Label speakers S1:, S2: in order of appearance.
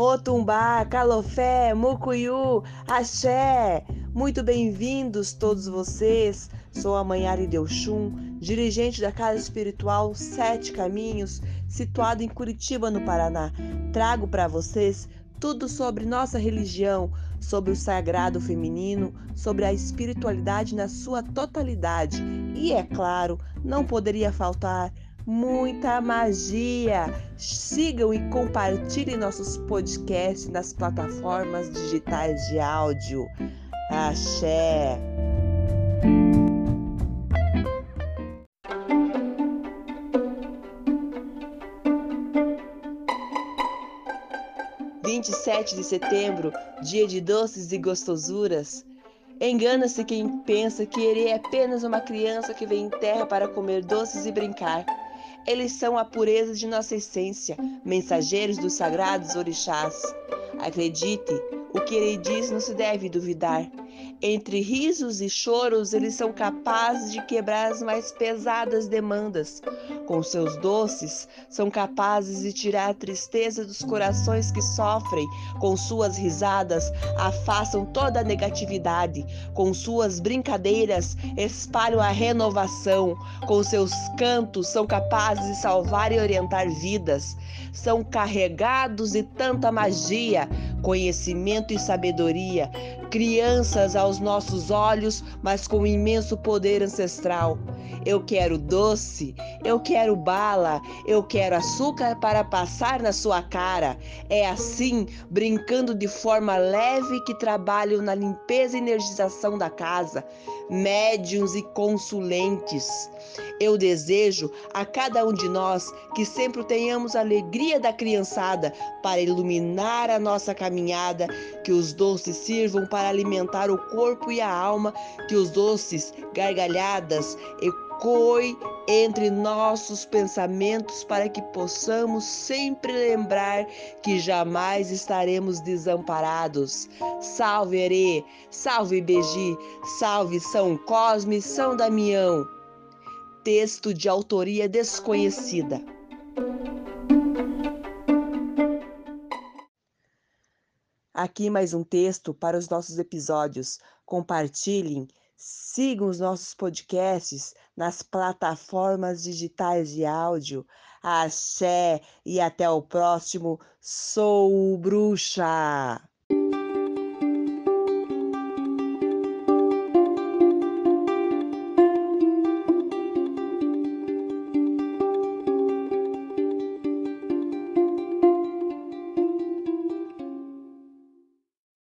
S1: Motumbá, Calofé, Mucuyu, Axé. Muito bem-vindos todos vocês. Sou a Manhari Delchum, dirigente da Casa Espiritual Sete Caminhos, situada em Curitiba, no Paraná. Trago para vocês tudo sobre nossa religião, sobre o sagrado feminino, sobre a espiritualidade na sua totalidade e, é claro, não poderia faltar muita magia. Sigam e compartilhem nossos podcasts nas plataformas digitais de áudio. Axé! Sete de setembro, dia de doces e gostosuras. Engana-se quem pensa que ele é apenas uma criança que vem em terra para comer doces e brincar. Eles são a pureza de nossa essência, mensageiros dos sagrados orixás. Acredite, o que ele diz não se deve duvidar. Entre risos e choros, eles são capazes de quebrar as mais pesadas demandas. Com seus doces, são capazes de tirar a tristeza dos corações que sofrem. Com suas risadas, afastam toda a negatividade. Com suas brincadeiras, espalham a renovação. Com seus cantos, são capazes de salvar e orientar vidas. São carregados de tanta magia, conhecimento e sabedoria crianças aos nossos olhos, mas com imenso poder ancestral. Eu quero doce, eu quero bala, eu quero açúcar para passar na sua cara. É assim, brincando de forma leve, que trabalho na limpeza e energização da casa, médiums e consulentes. Eu desejo a cada um de nós que sempre tenhamos a alegria da criançada para iluminar a nossa caminhada, que os doces sirvam para alimentar o corpo e a alma, que os doces gargalhadas ecoem entre nossos pensamentos para que possamos sempre lembrar que jamais estaremos desamparados. Salve Herê, salve Beji, salve São Cosme, São Damião texto de autoria desconhecida. Aqui mais um texto para os nossos episódios. Compartilhem, sigam os nossos podcasts nas plataformas digitais de áudio. Axé e até o próximo. Sou bruxa!